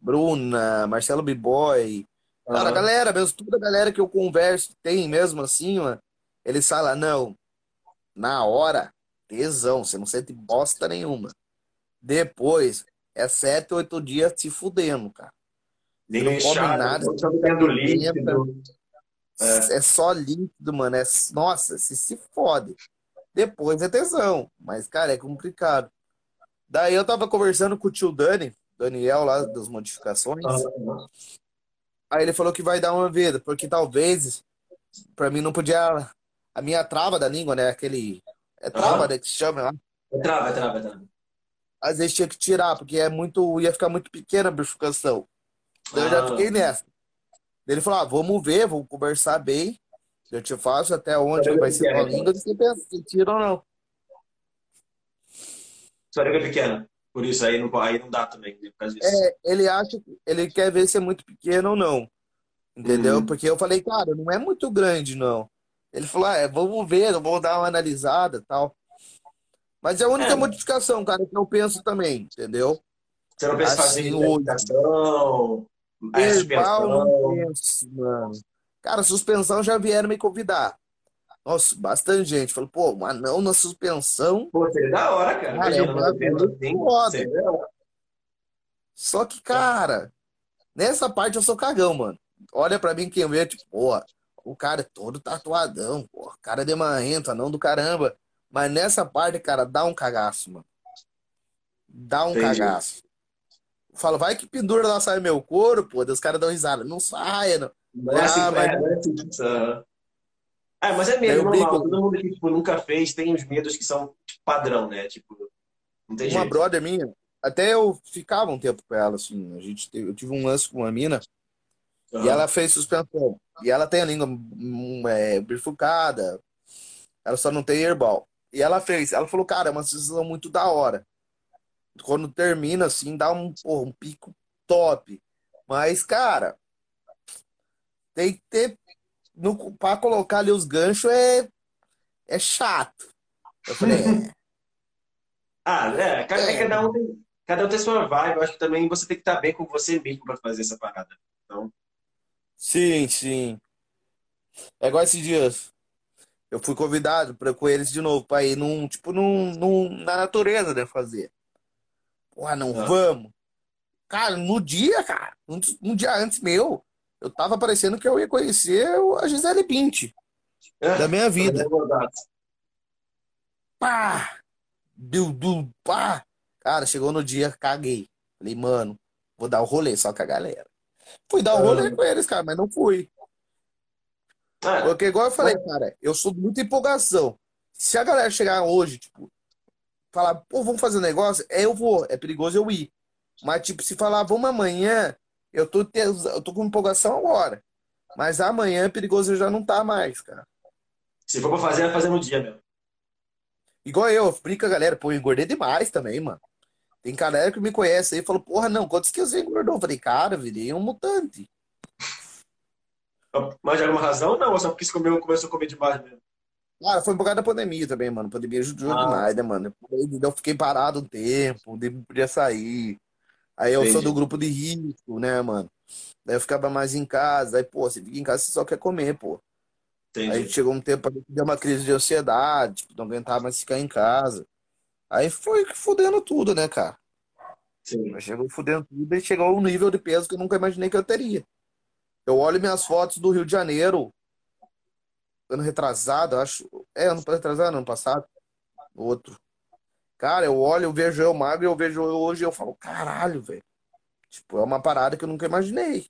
Bruna, Marcelo B-Boy. Cara, a galera mesmo, toda a galera que eu converso tem mesmo assim, mano. Eles falam, não, na hora, tesão, você não sente bosta nenhuma. Depois, é sete, oito dias se fudendo, cara. Nem não come nada. Não líquido. É. é só líquido, mano. É, nossa, se se fode. Depois é tesão. Mas, cara, é complicado. Daí eu tava conversando com o tio Dani, Daniel lá das modificações. Ah, Aí ele falou que vai dar uma vida, porque talvez para mim não podia a minha trava da língua, né, aquele é trava, ah. né, que se chama lá. É trava, é trava, é trava. Às vezes tinha que tirar, porque é muito ia ficar muito pequena a bifurcação. Ah. eu já ah. fiquei nessa. Ele falou: ah, vamos ver, vamos conversar bem. Eu te faço até onde vai ser a língua, você pensa se tira ou não. Sua língua é pequena. Por isso aí não, aí não dá também, disso. É, ele acha, ele quer ver se é muito pequeno ou não. Entendeu? Uhum. Porque eu falei, cara, não é muito grande, não. Ele falou, ah, é, vamos ver, vamos dar uma analisada tal. Mas é a única é, modificação, cara, que eu penso também, entendeu? Você não pensa assim, fazer hoje. Herbal não penso, mano. Cara, suspensão já vieram me convidar. Nossa, bastante gente. Falou, pô, um anão na suspensão. Pô, seria da hora, cara. cara é foda. Só que, cara, nessa parte eu sou cagão, mano. Olha pra mim quem vê, tipo, pô, o cara é todo tatuadão, pô, cara de marrento, anão do caramba. Mas nessa parte, cara, dá um cagaço, mano. Dá um Entendi. cagaço. Falo, vai que pendura lá sai meu couro, pô. Os caras dão risada. Não saia, não. Mas, ah, mas... É, ah, mas é medo normal. Todo mundo que tipo, nunca fez tem os medos que são tipo, padrão, né? Tipo, não tem Uma jeito. brother minha, até eu ficava um tempo com ela, assim. A gente, eu tive um lance com uma mina uhum. e ela fez suspensão. E ela tem a língua um, é, bifurcada, ela só não tem herbal. E ela fez, ela falou, cara, é uma sensação muito da hora. Quando termina, assim, dá um, porra, um pico top. Mas, cara, tem que ter no, pra colocar ali os ganchos é, é chato. Eu falei, é. ah, é, cada, é. cada, um tem, cada um tem sua vibe. Eu acho que também você tem que estar bem com você mesmo para fazer essa parada. Então... Sim, sim. É igual esses dias. Eu fui convidado para com eles de novo para ir num, tipo, num, num, na natureza, né, fazer. Porra, não ah. vamos. Cara, no dia, cara, um, um dia antes meu, eu tava parecendo que eu ia conhecer a Gisele Bint é, da minha vida. Pá! Du, du, pá! Cara, chegou no dia, caguei. Falei, mano, vou dar o um rolê só com a galera. Fui dar um rolê com eles, cara, mas não fui. É. Porque, igual eu falei, cara, eu sou muita empolgação. Se a galera chegar hoje, tipo, falar, pô, vamos fazer um negócio, é, eu vou. É perigoso eu ir. Mas, tipo, se falar, vamos amanhã, eu tô, eu tô com empolgação agora. Mas amanhã é perigoso eu já não tá mais, cara. Se for pra fazer, vai fazer no dia mesmo. Igual eu, brinca, galera, pô, eu engordei demais também, mano. Tem galera que me conhece aí e falou, porra, não, quantos que você engordou? Eu falei, cara, virei um mutante. Mas de alguma razão não? Ou só porque você comeu, começou a comer demais mesmo? Cara, foi por causa da pandemia também, mano. A pandemia ajudou ah. demais, né, mano? Eu fiquei parado um tempo, não podia sair. Aí eu Entendi. sou do grupo de risco, né, mano? Daí eu ficava mais em casa. Aí, pô, você fica em casa, você só quer comer, pô. Entendi. Aí chegou um tempo deu uma crise de ansiedade, tipo, não aguentava mais ficar em casa. Aí foi fudendo tudo, né, cara? Sim. Aí chegou fudendo tudo e chegou a um nível de peso que eu nunca imaginei que eu teria. Eu olho minhas fotos do Rio de Janeiro, ano retrasado, acho. É, ano retrasado, ano passado. Outro. Cara, eu olho, eu vejo eu magro, eu vejo eu hoje e eu falo, caralho, velho. Tipo, é uma parada que eu nunca imaginei.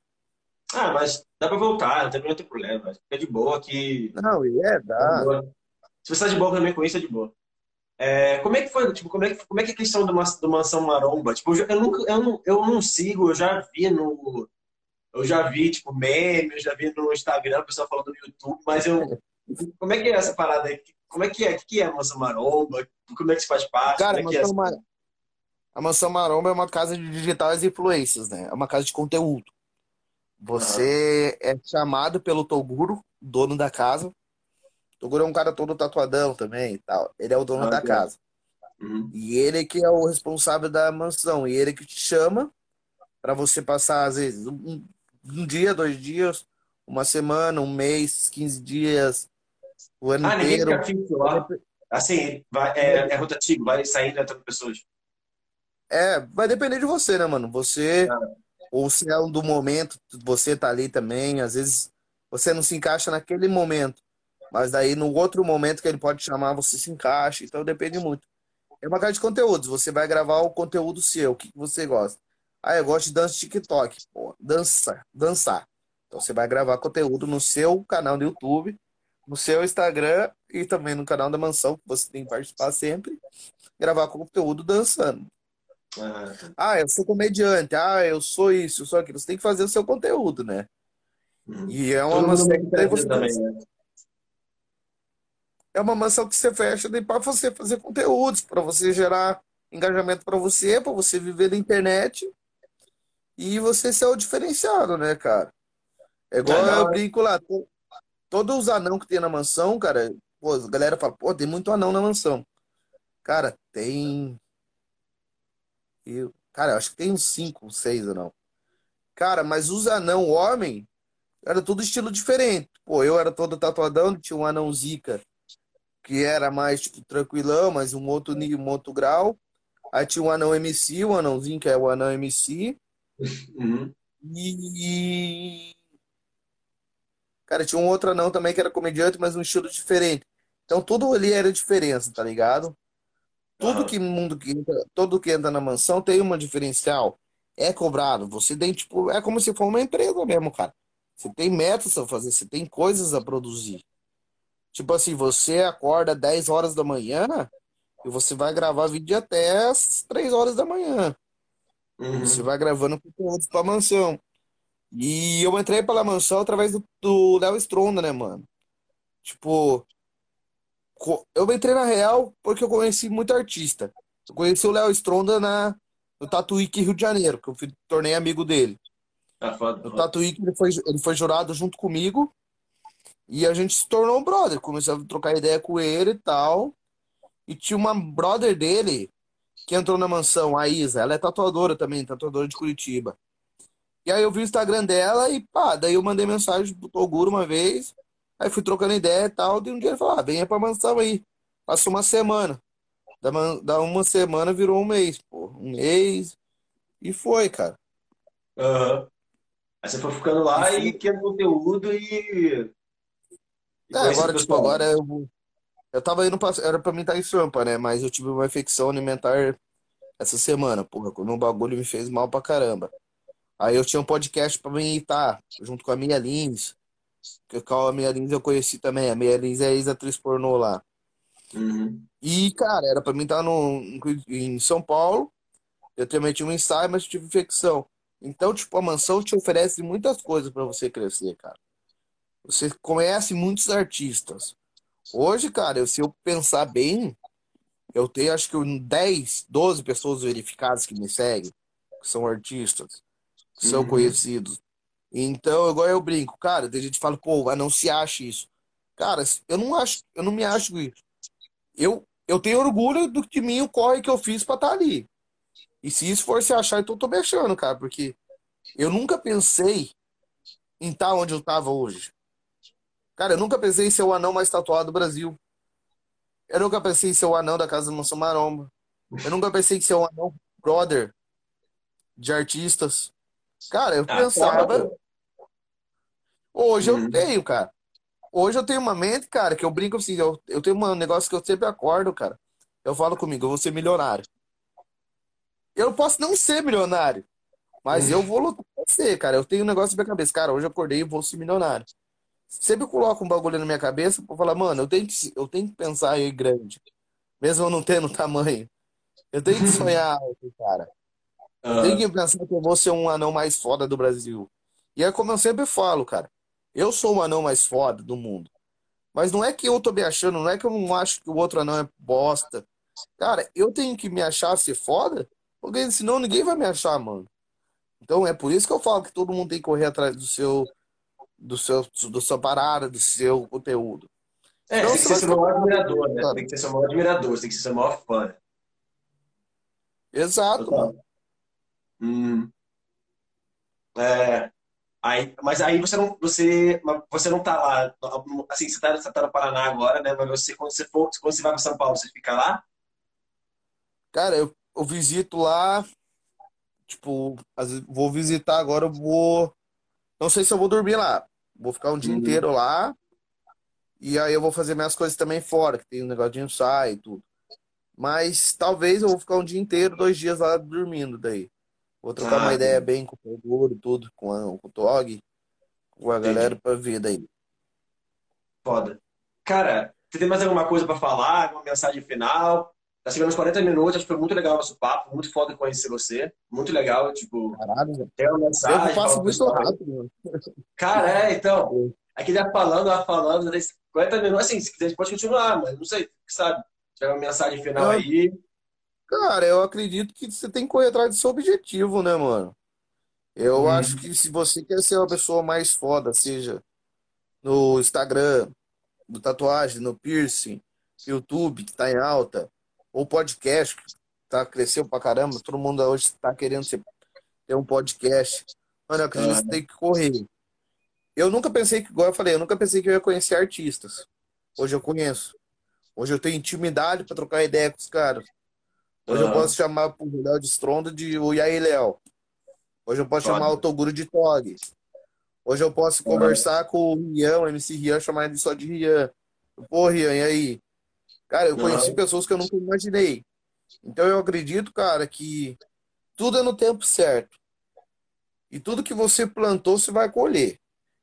Ah, mas dá pra voltar, não tem, não tem problema. Fica de boa que. Não, é, dá. Se você tá de boa também com isso, é de boa. É, como é que foi, tipo, como é que, como é que é a questão do, do Mansão Maromba? Tipo, eu, eu, nunca, eu, não, eu não sigo, eu já vi no. Eu já vi, tipo, meme, eu já vi no Instagram, o pessoal falando no YouTube, mas eu. Como é que é essa parada aí? Como é que é? O que é a Mansão Maromba? Como é que se faz parte? Cara, é a, Mansão é Mar... a Mansão Maromba é uma casa de digitais influências, né? É uma casa de conteúdo. Você é chamado pelo Toguro, dono da casa. Toguro é um cara todo tatuadão também e tal. Ele é o dono ah, da casa. Uhum. E ele que é o responsável da mansão. E ele que te chama para você passar, às vezes, um, um, dia, dois dias, uma semana, um mês, 15 dias, o ano ah, inteiro. Ninguém fica fixo lá. Assim, vai, é, é rotativo, vai saindo entrando pessoas. É, vai depender de você, né, mano? Você, ah. ou se é um do momento, você tá ali também, às vezes você não se encaixa naquele momento, mas daí no outro momento que ele pode chamar, você se encaixa, então depende muito. É uma casa de conteúdos, você vai gravar o conteúdo seu, o que você gosta. Ah, eu gosto de dança TikTok. Pô, dança, dançar. Então você vai gravar conteúdo no seu canal do YouTube, no seu Instagram e também no canal da Mansão, que você tem que participar sempre, gravar conteúdo dançando. Ah, eu sou comediante. Ah, eu sou isso, eu sou aquilo. Você tem que fazer o seu conteúdo, né? Uhum. E é uma mansão que você também, né? É uma mansão que você fecha para você fazer conteúdos, para você gerar engajamento para você, para você viver na internet e você ser o diferenciado, né, cara? É igual é, eu brinco lá. Todos os anão que tem na mansão, cara, pô, a galera fala, pô, tem muito anão na mansão. Cara, tem eu, cara, eu acho que tem uns 5, 6 anão. Cara, mas os anão homem era tudo estilo diferente. Pô, eu era todo tatuadão, tinha um anão zica, que era mais, tipo, tranquilão, mas um outro nível, um outro grau. Aí tinha um anão MC, o um anãozinho que é o anão MC. Uhum. E. Cara, tinha um outro anão também que era comediante, mas um estilo diferente. Então tudo ali era diferença, tá ligado? Tudo que mundo que entra, todo que entra na mansão tem uma diferencial. É cobrado. Você tem, tipo, é como se for uma empresa mesmo, cara. Você tem metas a fazer, você tem coisas a produzir. Tipo assim, você acorda 10 horas da manhã e você vai gravar vídeo até as 3 horas da manhã. Uhum. Você vai gravando conteúdos pra mansão. E eu entrei pela mansão através do Léo Stronda, né, mano? Tipo, eu entrei na Real porque eu conheci muito artista. Eu conheci o Léo Stronda na, no Tatuíque Rio de Janeiro, que eu fui, tornei amigo dele. Ah, foda, no Tatuíque ele foi, ele foi jurado junto comigo e a gente se tornou um brother. Comecei a trocar ideia com ele e tal. E tinha uma brother dele que entrou na mansão, a Isa. Ela é tatuadora também, tatuadora de Curitiba. E aí eu vi o Instagram dela e pá, daí eu mandei mensagem pro Toguro uma vez. Aí fui trocando ideia e tal, de um dia ele falou, ah, venha pra mansão aí. Passou uma semana. Da, da uma semana virou um mês, pô. Um mês. E foi, cara. Uhum. Aí você foi ficando lá e, e querendo conteúdo e. é, agora, tipo, agora eu. Eu tava indo pra. Era pra mim estar em Sampa, né? Mas eu tive uma infecção alimentar essa semana, porra. Quando o bagulho me fez mal pra caramba. Aí eu tinha um podcast pra mim estar, junto com a minha Lins. Que a Meia Lins eu conheci também. A Meia Lins é ex-atriz pornô lá. Uhum. E, cara, era pra mim estar no, em São Paulo. Eu também tinha um ensaio, mas tive infecção. Então, tipo, a mansão te oferece muitas coisas para você crescer, cara. Você conhece muitos artistas. Hoje, cara, se eu pensar bem, eu tenho acho que 10, 12 pessoas verificadas que me seguem, que são artistas, que são uhum. conhecidos. Então, igual eu brinco, cara, tem gente que fala, pô, não se acha isso. Cara, eu não acho, eu não me acho isso. Eu, eu tenho orgulho do de mim o corre que eu fiz para estar tá ali. E se isso for se achar, então eu tô me achando, cara, porque eu nunca pensei em estar tá onde eu tava hoje. Cara, eu nunca pensei em ser o anão mais tatuado do Brasil. Eu nunca pensei em ser o anão da Casa do Mansão Maromba. Eu nunca pensei em ser o anão brother de artistas. Cara, eu ah, pensava. Hoje uhum. eu tenho, cara. Hoje eu tenho uma mente, cara, que eu brinco assim, eu, eu tenho um negócio que eu sempre acordo, cara. Eu falo comigo, eu vou ser milionário. Eu posso não ser milionário, mas eu vou lutar pra ser, cara. Eu tenho um negócio na minha cabeça, cara, hoje eu acordei e vou ser milionário. Sempre coloco um bagulho na minha cabeça pra falar, mano, eu tenho que, eu tenho que pensar aí grande. Mesmo eu não tendo tamanho. Eu tenho que sonhar alto, cara. Eu tenho que pensar que eu vou ser um anão mais foda do Brasil. E é como eu sempre falo, cara. Eu sou o anão mais foda do mundo. Mas não é que eu tô me achando, não é que eu não acho que o outro anão é bosta. Cara, eu tenho que me achar ser foda, porque senão ninguém vai me achar, mano. Então é por isso que eu falo que todo mundo tem que correr atrás do seu do seu do sua parada, do seu conteúdo. É, então, tem que ser seu maior admirador, né? Tem que ser seu maior admirador, tem que ser seu maior fã. Exato. Hum. Aí, mas aí você não, você, você não tá lá, assim, você tá, você tá no Paraná agora, né? Mas você, quando você for, quando você vai para São Paulo, você fica lá? Cara, eu, eu visito lá, tipo, vou visitar agora, eu vou, não sei se eu vou dormir lá, vou ficar um dia uhum. inteiro lá, e aí eu vou fazer minhas coisas também fora, que tem um negócio de ensaio e tudo. Mas talvez eu vou ficar um dia inteiro, dois dias lá dormindo daí. Vou trocar ah, uma ideia bem com o Pedro e tudo, com, a, com o Tog, com a galera pra ver daí. Foda. Cara, você tem mais alguma coisa para falar? Uma mensagem final? Tá chegando uns 40 minutos, acho que foi muito legal o nosso papo, muito foda conhecer você. Muito legal, tipo. Caralho, tem uma mensagem. Eu passo muito rápido, mano. Cara, é, então. Aqui já falando, já falando, 40 minutos, assim, se quiser, a gente pode continuar, mas não sei, sabe? Tiver uma mensagem final aí. Cara, eu acredito que você tem que correr atrás do seu objetivo, né, mano? Eu hum. acho que se você quer ser uma pessoa mais foda, seja no Instagram, no tatuagem, no piercing, YouTube, que tá em alta, ou podcast, tá, cresceu pra caramba, todo mundo hoje tá querendo ser, ter um podcast. Mano, eu acredito que você tem que correr. Eu nunca pensei que, igual eu falei, eu nunca pensei que eu ia conhecer artistas. Hoje eu conheço. Hoje eu tenho intimidade para trocar ideia com os caras. Hoje uhum. eu posso chamar o Léo de Stronda de o Yair Léo. Hoje eu posso Pode. chamar o Toguro de Tog. Hoje eu posso uhum. conversar com o Rian, o MC Rian, chamar ele só de Rian. Pô, Rian, e aí? Cara, eu conheci uhum. pessoas que eu nunca imaginei. Então eu acredito, cara, que tudo é no tempo certo. E tudo que você plantou, você vai colher.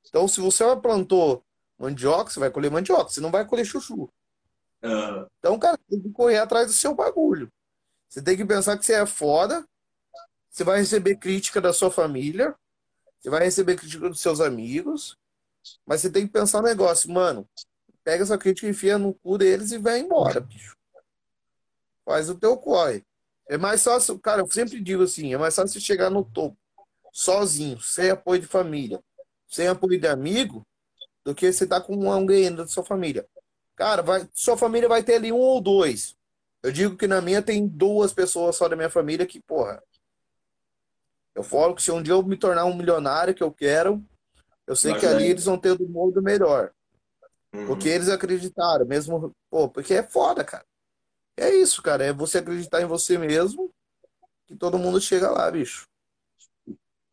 Então, se você plantou mandioca, você vai colher mandioca. Você não vai colher chuchu. Uhum. Então, cara, tem que correr atrás do seu bagulho. Você tem que pensar que você é foda, você vai receber crítica da sua família, você vai receber crítica dos seus amigos, mas você tem que pensar no negócio, mano. Pega essa crítica, enfia no cu deles e vai embora, bicho. Faz o teu corre. É mais fácil, cara, eu sempre digo assim, é mais fácil você chegar no topo, sozinho, sem apoio de família, sem apoio de amigo, do que você tá com alguém da sua família. Cara, vai, sua família vai ter ali um ou dois. Eu digo que na minha tem duas pessoas só da minha família que, porra. Eu falo que se um dia eu me tornar um milionário que eu quero, eu sei Mas que ali eles vão ter do mundo melhor. Uhum. Porque eles acreditaram, mesmo. Pô, porque é foda, cara. É isso, cara. É você acreditar em você mesmo que todo mundo chega lá, bicho.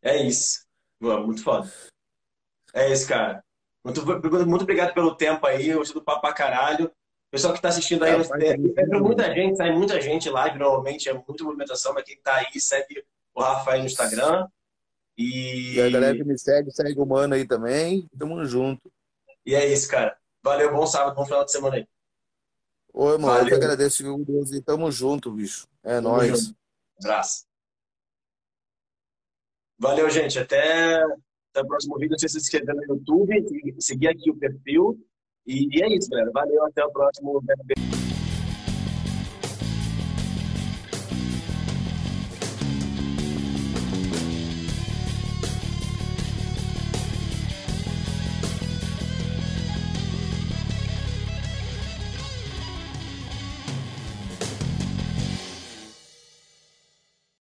É isso. Muito foda. É isso, cara. Muito, muito obrigado pelo tempo aí. Gostei do papo pra caralho. Pessoal que está assistindo aí, é, é, é muita gente, sai muita gente live, normalmente é muita movimentação, mas quem está aí segue o Rafa aí no Instagram. E... e a galera que me segue, segue o Mano aí também. Tamo junto. E é isso, cara. Valeu, bom sábado, bom final de semana aí. Oi, mano, Valeu. eu que agradeço, Deus, e tamo junto, bicho. É tamo nóis. Junto. Valeu, gente. Até, até o próximo vídeo. Não sei se se inscrever no YouTube, seguir aqui o perfil. E, e é isso, galera. Valeu, até o próximo